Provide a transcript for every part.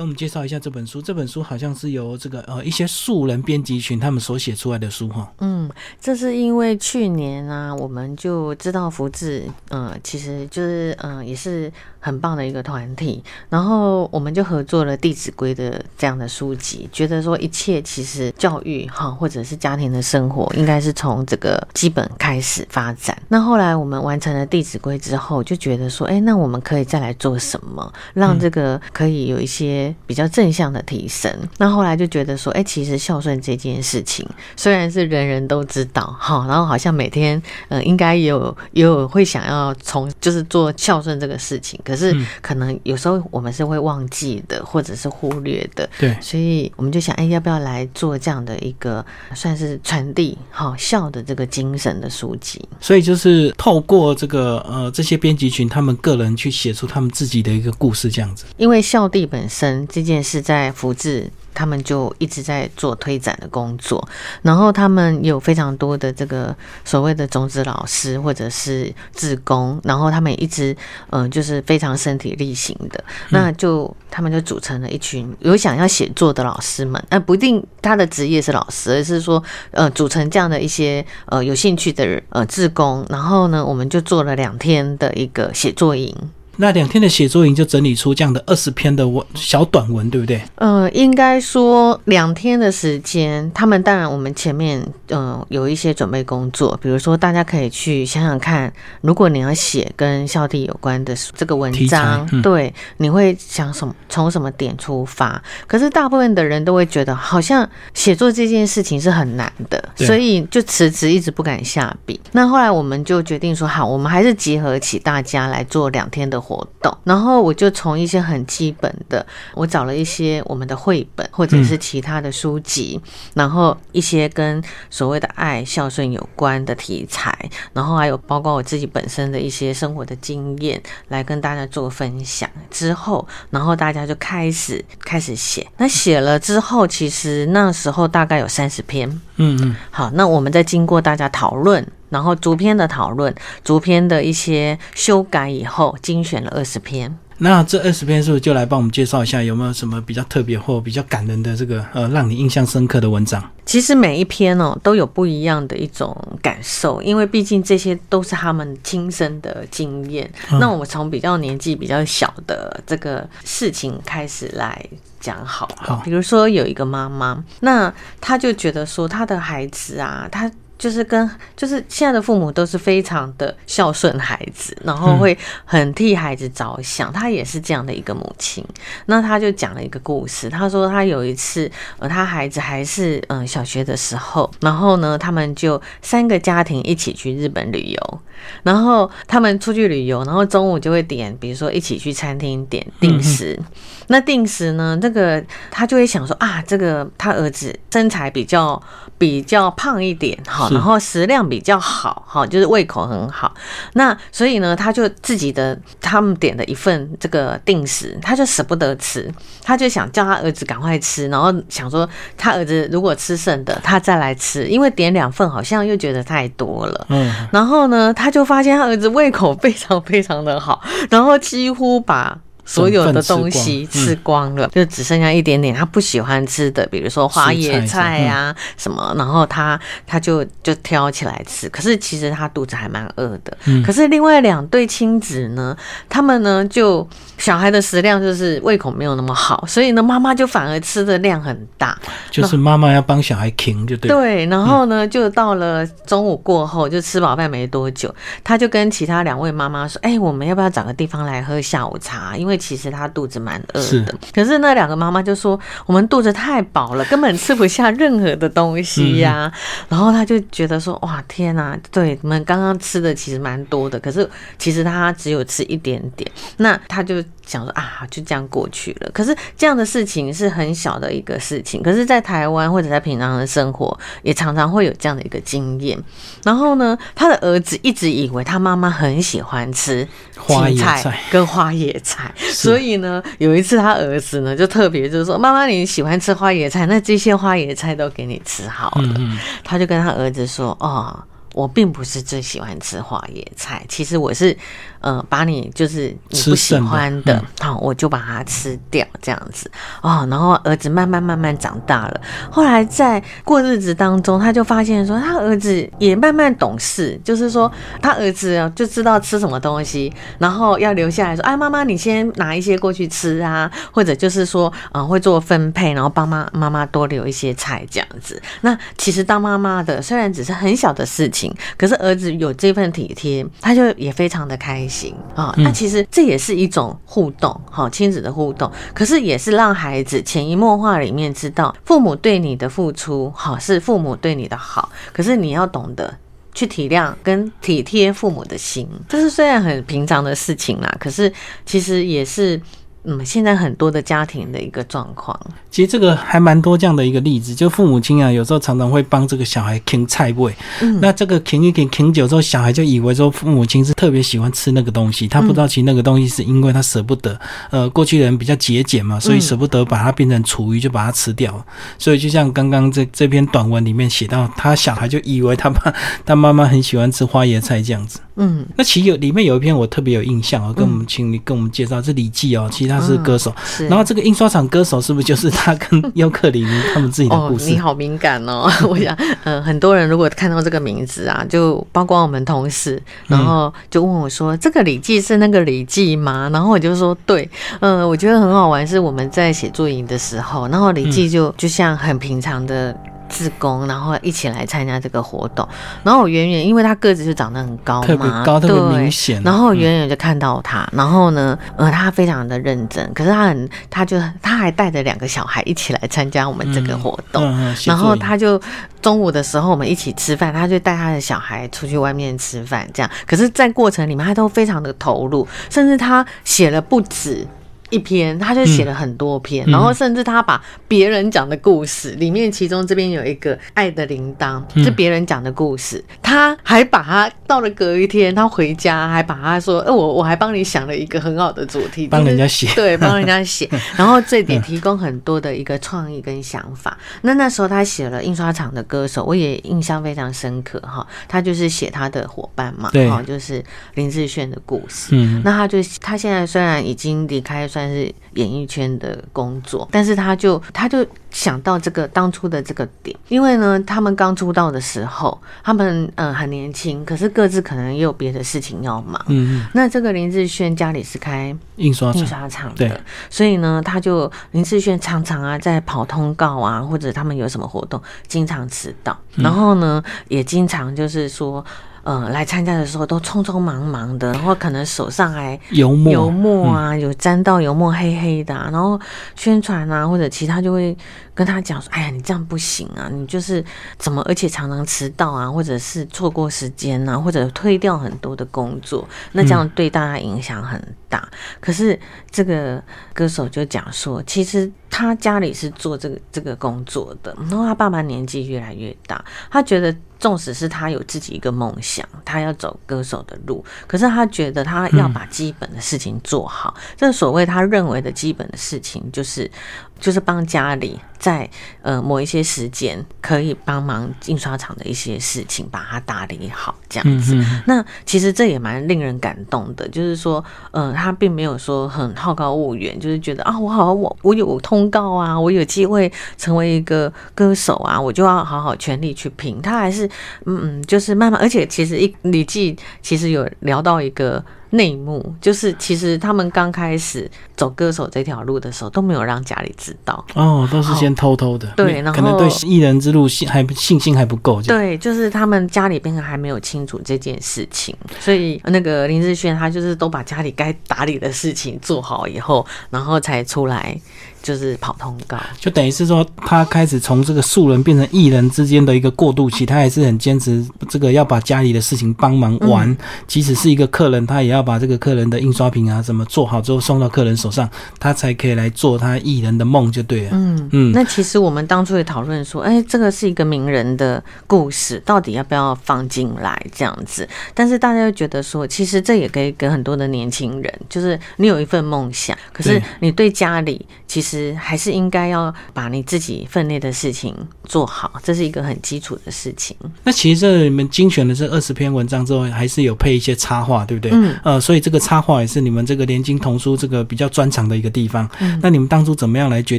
跟我们介绍一下这本书。这本书好像是由这个呃一些素人编辑群他们所写出来的书哈。嗯，这是因为去年啊，我们就知道福智，嗯，其实就是嗯也是很棒的一个团体，然后我们就合作了《弟子规》的这样的书籍，觉得说一切其实教育哈或者是家庭的生活，应该是从这个基本开始发展。那后来我们完成了《弟子规》之后，就觉得说，哎，那我们可以再来做什么，让这个可以有一些比较正向的提升。那后来就觉得说，哎，其实孝顺这件事情虽然是人人都知道哈，然后好像每天呃应该也有也有会想要从就是做孝顺这个事情，可是可能有时候我们是会忘记的，或者是忽略的。对，所以我们就想，哎，要不要来做这样的一个算是传递好笑的这个精神的书籍？所以就是透过这个呃这些编辑群，他们个人去写出他们自己的一个故事，这样子。因为孝弟本身这件事在福智。他们就一直在做推展的工作，然后他们有非常多的这个所谓的种子老师或者是志工，然后他们也一直嗯就是非常身体力行的，那就他们就组成了一群有想要写作的老师们，呃不一定他的职业是老师，而是说呃组成这样的一些呃有兴趣的呃志工，然后呢我们就做了两天的一个写作营。那两天的写作营就整理出这样的二十篇的文小短文，对不对？呃，应该说两天的时间，他们当然我们前面嗯有一些准备工作，比如说大家可以去想想看，如果你要写跟孝弟有关的这个文章，对，你会想什么？从什么点出发？可是大部分的人都会觉得，好像写作这件事情是很难的，所以就辞职，一直不敢下笔。那后来我们就决定说，好，我们还是集合起大家来做两天的。活动，然后我就从一些很基本的，我找了一些我们的绘本或者是其他的书籍，然后一些跟所谓的爱孝顺有关的题材，然后还有包括我自己本身的一些生活的经验来跟大家做分享。之后，然后大家就开始开始写。那写了之后，其实那时候大概有三十篇。嗯嗯。好，那我们再经过大家讨论。然后逐篇的讨论，逐篇的一些修改以后，精选了二十篇。那这二十篇是不是就来帮我们介绍一下，有没有什么比较特别或比较感人的这个呃，让你印象深刻的文章？其实每一篇哦都有不一样的一种感受，因为毕竟这些都是他们亲身的经验。那我们从比较年纪比较小的这个事情开始来讲好。好，比如说有一个妈妈，那她就觉得说她的孩子啊，她。就是跟就是现在的父母都是非常的孝顺孩子，然后会很替孩子着想。他也是这样的一个母亲。那他就讲了一个故事，他说他有一次，呃，他孩子还是嗯小学的时候，然后呢，他们就三个家庭一起去日本旅游。然后他们出去旅游，然后中午就会点，比如说一起去餐厅点定时。那定时呢，这个他就会想说啊，这个他儿子身材比较比较胖一点，好。然后食量比较好，哈，就是胃口很好。那所以呢，他就自己的他们点的一份这个定时，他就舍不得吃，他就想叫他儿子赶快吃，然后想说他儿子如果吃剩的，他再来吃，因为点两份好像又觉得太多了。嗯。然后呢，他就发现他儿子胃口非常非常的好，然后几乎把。所有的东西吃光了，就只剩下一点点他不喜欢吃的，比如说花椰菜呀什么，然后他他就就挑起来吃。可是其实他肚子还蛮饿的。可是另外两对亲子呢，他们呢就小孩的食量就是胃口没有那么好，所以呢妈妈就反而吃的量很大。就是妈妈要帮小孩停，就对。对，然后呢就到了中午过后，就吃饱饭没多久，他就跟其他两位妈妈说：“哎，我们要不要找个地方来喝下午茶？因为其实他肚子蛮饿的，可是那两个妈妈就说我们肚子太饱了，根本吃不下任何的东西呀。然后他就觉得说哇天哪，对，我们刚刚吃的其实蛮多的，可是其实他只有吃一点点。那他就想说啊，就这样过去了。可是这样的事情是很小的一个事情，可是，在台湾或者在平常的生活，也常常会有这样的一个经验。然后呢，他的儿子一直以为他妈妈很喜欢吃花野菜跟花野菜。所以呢，有一次他儿子呢就特别就是说：“妈妈你喜欢吃花野菜，那这些花野菜都给你吃好了。”他就跟他儿子说：“哦，我并不是最喜欢吃花野菜，其实我是呃，把你就是你不喜欢的嗯，好、我就把它吃掉，这样子哦。然后儿子慢慢慢慢长大了，后来在过日子当中，他就发现说，他儿子也慢慢懂事，就是说他儿子啊就知道吃什么东西，然后要留下来说，哎，妈妈你先拿一些过去吃啊，或者就是说，呃，会做分配，然后帮妈妈妈多留一些菜这样子。那其实当妈妈的虽然只是很小的事情，可是儿子有这份体贴，他就也非常的开心啊。那其实这也是一种互动，好，亲子的互动，可是也是让孩子潜移默化里面知道，父母对你的付出，好是父母对你的好，可是你要懂得。去体谅跟体贴父母的心，这是虽然很平常的事情啦，可是其实也是嗯现在很多的家庭的一个状况。其实这个还蛮多这样的一个例子，就父母亲啊，有时候常常会帮这个小孩啃菜味。嗯那这个啃一啃啃久之后，小孩就以为说父母亲是特别喜欢吃那个东西，他不知道其实那个东西是因为他舍不得。呃，过去人比较节俭嘛，所以舍不得把它变成厨余，就把它吃掉了。所以就像刚刚这这篇短文里面写到，他小孩就以为他爸他妈妈很喜欢吃花椰菜这样子。嗯，那其实有里面有一篇我特别有印象哦，跟我们请你跟我们介绍，是礼记哦，其实他是歌手。是。然后这个印刷厂歌手是不是就是他跟 尤克里尼他们自己的哦故，事？你好敏感哦！我想，呃，很多人如果看到这个名字啊，就包括我们同事，然后就问我说：“这个李记是那个李记吗？”然后我就说：“对。”呃，我觉得很好玩，是我们在写作营的时候，然后李记就、就像很平常的。自工，然后一起来参加这个活动，然后我远远，因为他个子就长得很高嘛，特别高，特别明显。然后远远就看到他，然后呢，呃，他非常的认真，可是他很，他就他还带着两个小孩一起来参加我们这个活动，嗯嗯然后他就中午的时候我们一起吃饭，他就带他的小孩出去外面吃饭，这样，可是，在过程里面他都非常的投入，甚至他写了不止。一篇，他就写了很多篇，嗯。然后甚至他把别人讲的故事里面，其中这边有一个《爱的铃铛》，嗯。是别人讲的故事，他还把他到了隔一天，他回家还把他说，呃，我我还帮你想了一个很好的主题，帮人家写。对，帮人家写，然后这点提供很多的一个创意跟想法。那那时候他写了印刷厂的歌手，我也印象非常深刻哈，他就是写他的伙伴嘛，对。哈，就是林志炫的故事。嗯，那他就他现在虽然已经离开算是演艺圈的工作，但是他就他就想到这个当初的这个点，因为呢，他们刚出道的时候，他们嗯、呃很年轻，可是各自可能也有别的事情要忙。嗯，那这个林志炫家里是开印刷厂，印刷厂对的，所以呢，他就林志炫常常啊在跑通告啊，或者他们有什么活动，经常迟到，然后呢，也经常就是说。呃，来参加的时候都匆匆忙忙的，然后可能手上还油墨，油墨啊，有沾到油墨黑黑的、啊，然后宣传啊或者其他就会跟他讲说，哎呀，你这样不行啊，你就是怎么，而且常常迟到啊，或者是错过时间啊，或者推掉很多的工作，那这样对大家影响很大。可是这个歌手就讲说，其实他家里是做这个这个工作的，然后他爸爸年纪越来越大，他觉得。纵使是他有自己一个梦想，他要走歌手的路，可是他觉得他要把基本的事情做好。这所谓他认为的基本的事情，就是就是帮家里在呃某一些时间可以帮忙印刷厂的一些事情，把它打理好这样子。那其实这也蛮令人感动的，就是说，呃，他并没有说很好高骛远，就是觉得啊，我好我我有通告啊，我有机会成为一个歌手啊，我就要好好全力去拼。他还是嗯嗯，就是慢慢，而且其实一李记其实有聊到一个内幕，就是其实他们刚开始走歌手这条路的时候，都没有让家里知道。哦，都是先偷偷的，对然后可能对艺人之路信还不信心还不够，就对，就是他们家里边还没有清楚这件事情，所以那个林志炫他就是都把家里该打理的事情做好以后，然后才出来就是跑通告。就等于是说，他开始从这个素人变成艺人之间的一个过渡期，他还是很坚持这个要把家里的事情帮忙完，嗯即使是一个客人，他也要把这个客人的印刷品啊什么做好之后送到客人手上，他才可以来做他艺人的梦，就对了。嗯嗯那其实我们当初也讨论说，哎，这个是一个名人的故事，到底要不要放进来这样子？但是大家又觉得说，其实这也可以给很多的年轻人，就是你有一份梦想，可是你对家里其实还是应该要把你自己分内的事情做好，这是一个很基础的事情。那其实这你们精选的这二十篇文章之后，还是有配一些插画，对不对？嗯呃，所以这个插画也是你们这个联经童书这个比较专长的一个地方。嗯那你们当初怎么样来决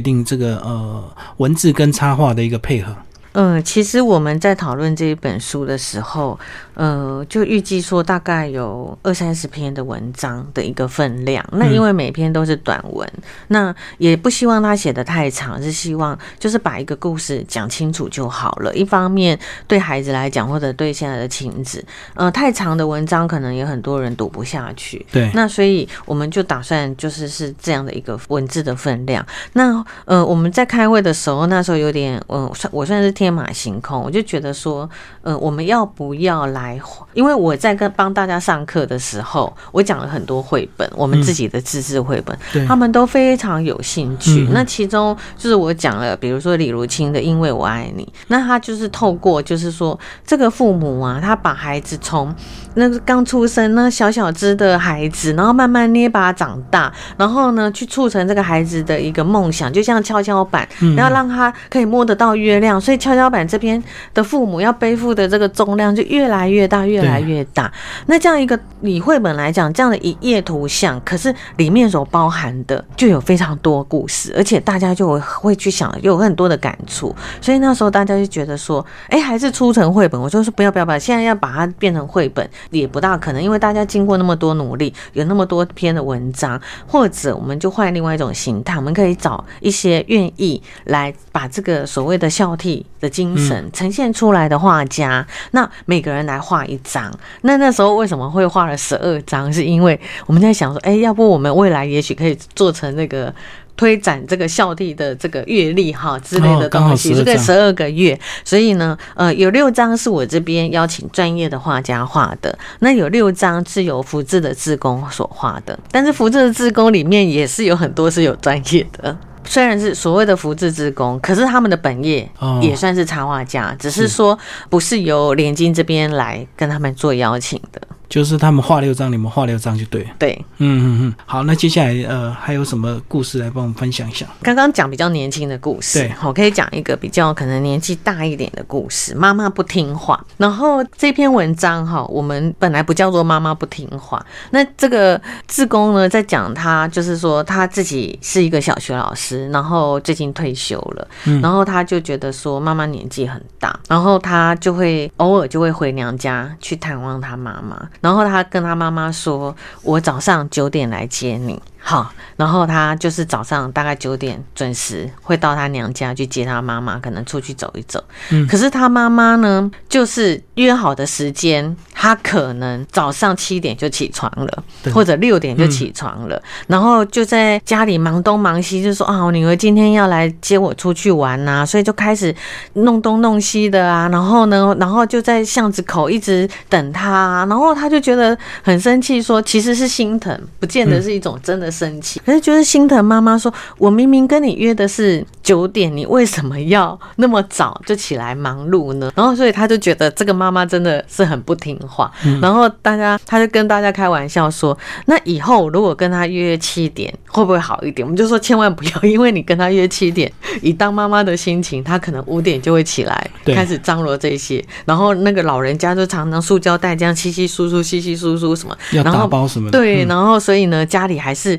定这个呃文字跟插画的一个配合？嗯，其实我们在讨论这一本书的时候，呃，就预计说大概有二三十篇的文章的一个分量。那因为每篇都是短文，那也不希望他写的太长，是希望就是把一个故事讲清楚就好了。一方面对孩子来讲，或者对现在的亲子，呃，太长的文章可能也很多人读不下去。对，那所以我们就打算就是是这样的一个文字的分量。那呃，我们在开会的时候，那时候有点，嗯，算我算是。天马行空，我就觉得说，呃，我们要不要来？因为我在跟帮大家上课的时候，我讲了很多绘本，我们自己的自制绘本，他们都非常有兴趣。那其中就是我讲了，比如说李如清的《因为我爱你》，那他就是透过，就是说这个父母啊，他把孩子从那个刚出生那小小只的孩子，然后慢慢捏把长大，然后呢，去促成这个孩子的一个梦想，就像跷跷板，然后让他可以摸得到月亮，所以跷。跷跷板这边的父母要背负的这个重量就越来越大，越来越大。那这样一个以绘本来讲，这样的一页图像，可是里面所包含的就有非常多故事，而且大家就会去想，有很多的感触。所以那时候大家就觉得说，哎，还是出成绘本。我就说不要不要不要，现在要把它变成绘本也不大可能，因为大家经过那么多努力，有那么多篇的文章，或者我们就换另外一种形态，我们可以找一些愿意来把这个所谓的孝悌。的精神呈现出来的画家，那每个人来画一张。那那时候为什么会画了十二张？是因为我们在想说，哎，要不我们未来也许可以做成那个推展这个孝悌的这个阅历哈之类的东西，这个十二个月。所以呢，呃，有六张是我这边邀请专业的画家画的，那有六张是由福智的志工所画的。但是福智的志工里面也是有很多是有专业的。虽然是所谓的福字之工，可是他们的本业也算是插画家，只是说不是由联金这边来跟他们做邀请的。就是他们画六张，你们画六张就对。对，嗯嗯嗯。好，那接下来呃还有什么故事来帮我们分享一下？刚刚讲比较年轻的故事，对，我可以讲一个比较可能年纪大一点的故事。妈妈不听话，然后这篇文章哈，我们本来不叫做妈妈不听话。那这个志工呢，在讲他就是说他自己是一个小学老师，然后最近退休了，然后他就觉得说妈妈年纪很大，然后他就会偶尔就会回娘家去探望他妈妈。然后他跟他妈妈说：“我早上九点来接你。”好，然后他就是早上大概九点准时会到他娘家去接他妈妈，可能出去走一走。嗯，可是他妈妈呢，就是约好的时间，他可能早上七点就起床了，或者六点就起床了，然后就在家里忙东忙西，就说啊，我女儿今天要来接我出去玩呐，所以就开始弄东弄西的啊，然后呢，然后就在巷子口一直等他，然后他就觉得很生气，说其实是心疼，不见得是一种真的。生气，可是觉得心疼妈妈说：“我明明跟你约的是九点，你为什么要那么早就起来忙碌呢？”然后，所以他就觉得这个妈妈真的是很不听话。然后大家，他就跟大家开玩笑说：“那以后如果跟他约七点，会不会好一点？”我们就说千万不要，因为你跟他约七点，以当妈妈的心情，他可能五点就会起来，开始张罗这些。然后那个老人家就常常塑胶袋这样稀稀疏疏、稀稀疏疏什么，要打包什么？对，然后所以呢，家里还是。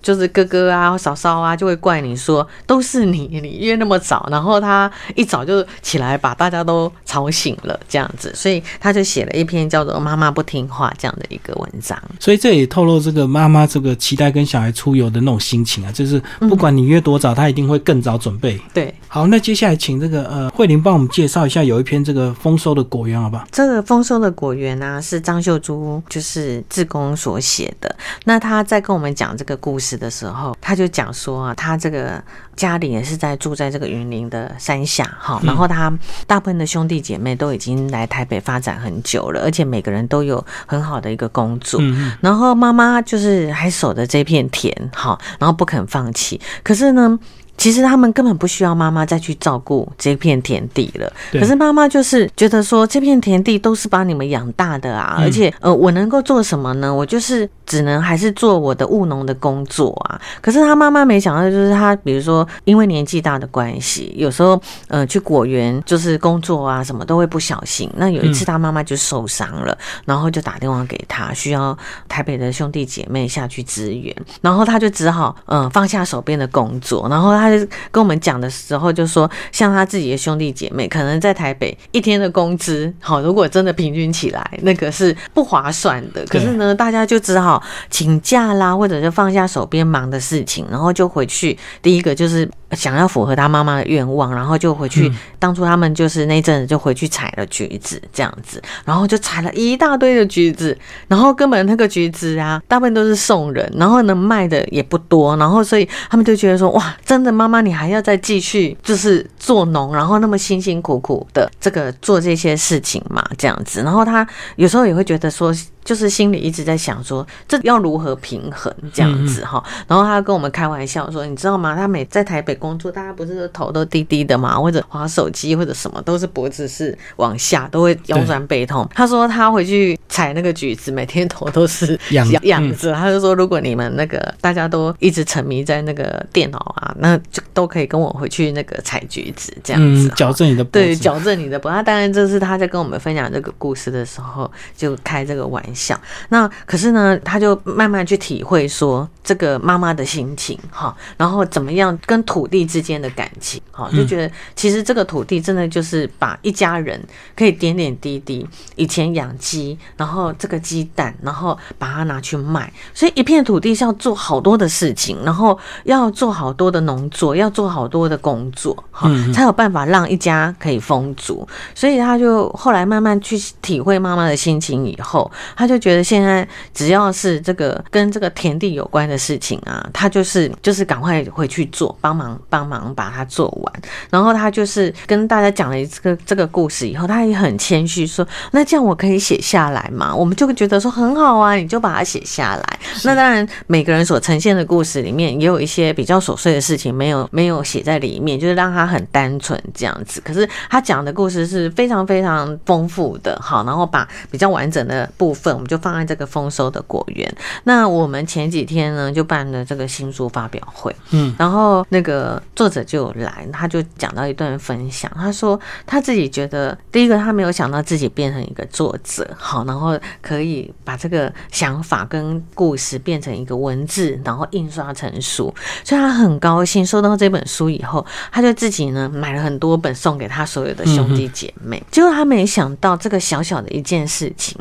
就是哥哥啊、嫂嫂啊，就会怪你说都是你，你约那么早，然后他一早就起来把大家都吵醒了，这样子，所以他就写了一篇叫做《妈妈不听话》这样的一个文章。所以这也透露这个妈妈这个期待跟小孩出游的那种心情啊，就是不管你约多早，他一定会更早准备。对，好，那接下来请这个呃慧玲帮我们介绍一下，有一篇这个丰收的果园，好不好？这个丰收的果园呢，是张秀珠就是志工所写的。那他在跟我们讲这个故事。的时候，他就讲说啊，他这个家里也是在住在这个云林的山下，哈，然后他大部分的兄弟姐妹都已经来台北发展很久了，而且每个人都有很好的一个工作，然后妈妈就是还守着这片田，哈，然后不肯放弃。可是呢，其实他们根本不需要妈妈再去照顾这片田地了。可是妈妈就是觉得说，这片田地都是把你们养大的啊，嗯而且呃，我能够做什么呢？我就是只能还是做我的务农的工作啊。可是他妈妈没想到，就是他比如说因为年纪大的关系，有时候呃去果园就是工作啊什么都会不小心。那有一次他妈妈就受伤了，然后就打电话给他，需要台北的兄弟姐妹下去支援，然后他就只好嗯、呃放下手边的工作，然后他就跟我们讲的时候就说，像他自己的兄弟姐妹，可能在台北一天的工资，好，如果真的平均起来，那个是不划算的。可是呢，大家就只好请假啦，或者是放下手边忙的事情，然后就回去。第一个就是想要符合他妈妈的愿望，然后就回去。当初他们就是那阵子就回去采了橘子这样子，然后就采了一大堆的橘子，然后根本那个橘子啊，大部分都是送人，然后呢卖的也不多，然后所以他们就觉得说，哇，真的妈妈你还要再继续就是做农，然后那么辛辛苦苦的这个做这些事情嘛，这样子，然后他有时候也会觉得说。就是心里一直在想说，这要如何平衡这样子哈。然后他跟我们开玩笑说，你知道吗？他每在台北工作，大家不是都头都低低的嘛，或者划手机或者什么，都是脖子是往下，都会腰酸背痛。他说他回去采那个橘子，每天头都是仰仰着。他就说，如果你们那个大家都一直沉迷在那个电脑啊，那就都可以跟我回去那个采橘子这样子。矫正你的脖对，矫正你的脖。那当然，这是他在跟我们分享这个故事的时候就开这个玩笑。那可是呢，他就慢慢去体会说这个妈妈的心情哈，然后怎么样跟土地之间的感情哈，就觉得其实这个土地真的就是把一家人可以点点滴滴，以前养鸡，然后这个鸡蛋，然后把它拿去卖，所以一片土地是要做好多的事情，然后要做好多的农作，要做好多的工作哈，才有办法让一家可以丰足。所以他就后来慢慢去体会妈妈的心情以后，他就觉得现在只要是这个跟这个田地有关的事情啊，他就是就是赶快回去做，帮忙帮忙把它做完。然后他就是跟大家讲了这个这个故事以后，他也很谦虚说：“那这样我可以写下来吗？”我们就会觉得说很好啊，你就把它写下来。那当然，每个人所呈现的故事里面也有一些比较琐碎的事情没有没有写在里面，就是让他很单纯这样子。可是他讲的故事是非常非常丰富的，好，然后把比较完整的部分，我们就放在这个丰收的果园。那我们前几天呢，就办了这个新书发表会，嗯，然后那个作者就有来，他就讲到一段分享，他说他自己觉得，第一个他没有想到自己变成一个作者，好，然后可以把这个想法跟故事变成一个文字，然后印刷成书，所以他很高兴收到这本书以后，他就自己呢买了很多本送给他所有的兄弟姐妹，结果他没想到这个小小的一件事情，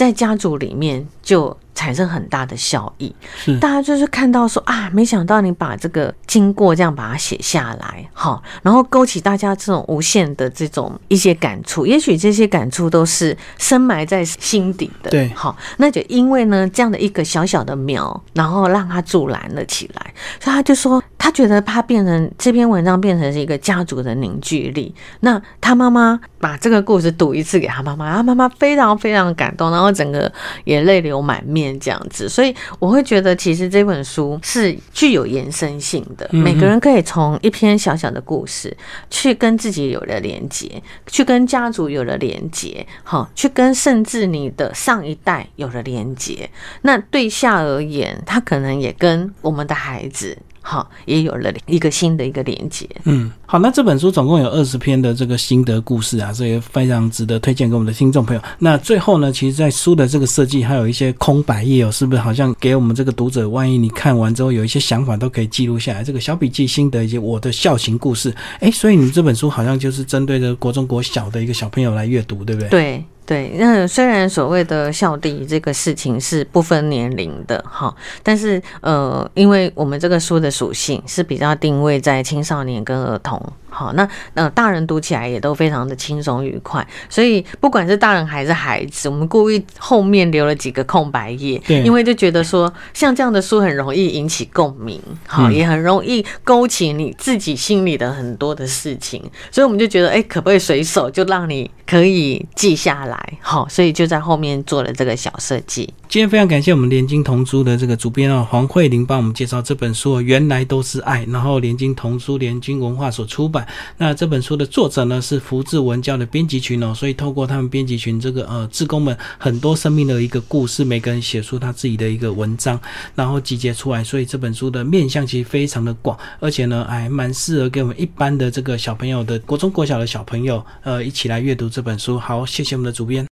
在家族里面就产生很大的效益。是。大家就是看到说啊，没想到你把这个经过这样把它写下来，好，然后勾起大家这种无限的这种一些感触，也许这些感触都是深埋在心底的，对。好，那就因为呢这样的一个小小的苗，然后让它助燃了起来，所以他就说他觉得他变成这篇文章变成是一个家族的凝聚力。那他妈妈把这个故事读一次给他妈妈，他妈妈非常非常感动，然后整个也泪流满面这样子。所以我会觉得，其实这本书是具有延伸性的，嗯每个人可以从一篇小小的故事去跟自己有了连接，去跟家族有了连接，好，去跟甚至你的上一代有了连接。那对下而言，他可能也跟我们的孩子。好，也有了一个新的一个连接。嗯，好，那这本书总共有二十篇的这个心得故事啊，所以非常值得推荐给我们的听众朋友。那最后呢，其实，在书的这个设计还有一些空白页哦，是不是好像给我们这个读者，万一你看完之后有一些想法，都可以记录下来，这个小笔记、心得以及我的孝行故事。诶，所以你这本书好像就是针对着国中国小的一个小朋友来阅读，对不对？对对，那虽然所谓的孝弟这个事情是不分年龄的哈，但是呃，因为我们这个书的属性是比较定位在青少年跟儿童。好，那呃，大人读起来也都非常的轻松愉快，所以不管是大人还是孩子，我们故意后面留了几个空白页，因为就觉得说，像这样的书很容易引起共鸣，好，嗯也很容易勾起你自己心里的很多的事情，所以我们就觉得，哎、可不可以随手就让你可以记下来，好，所以就在后面做了这个小设计。今天非常感谢我们联经童书的这个主编哦黄慧玲帮我们介绍这本书《原来都是爱》，然后联经童书联经文化所出版。那这本书的作者呢是福智文教的编辑群哦，所以透过他们编辑群这个呃志工们很多生命的一个故事，每个人写出他自己的一个文章，然后集结出来，所以这本书的面向其实非常的广，而且呢还蛮适合给我们一般的这个小朋友的国中国小的小朋友呃一起来阅读这本书。好，谢谢我们的主编。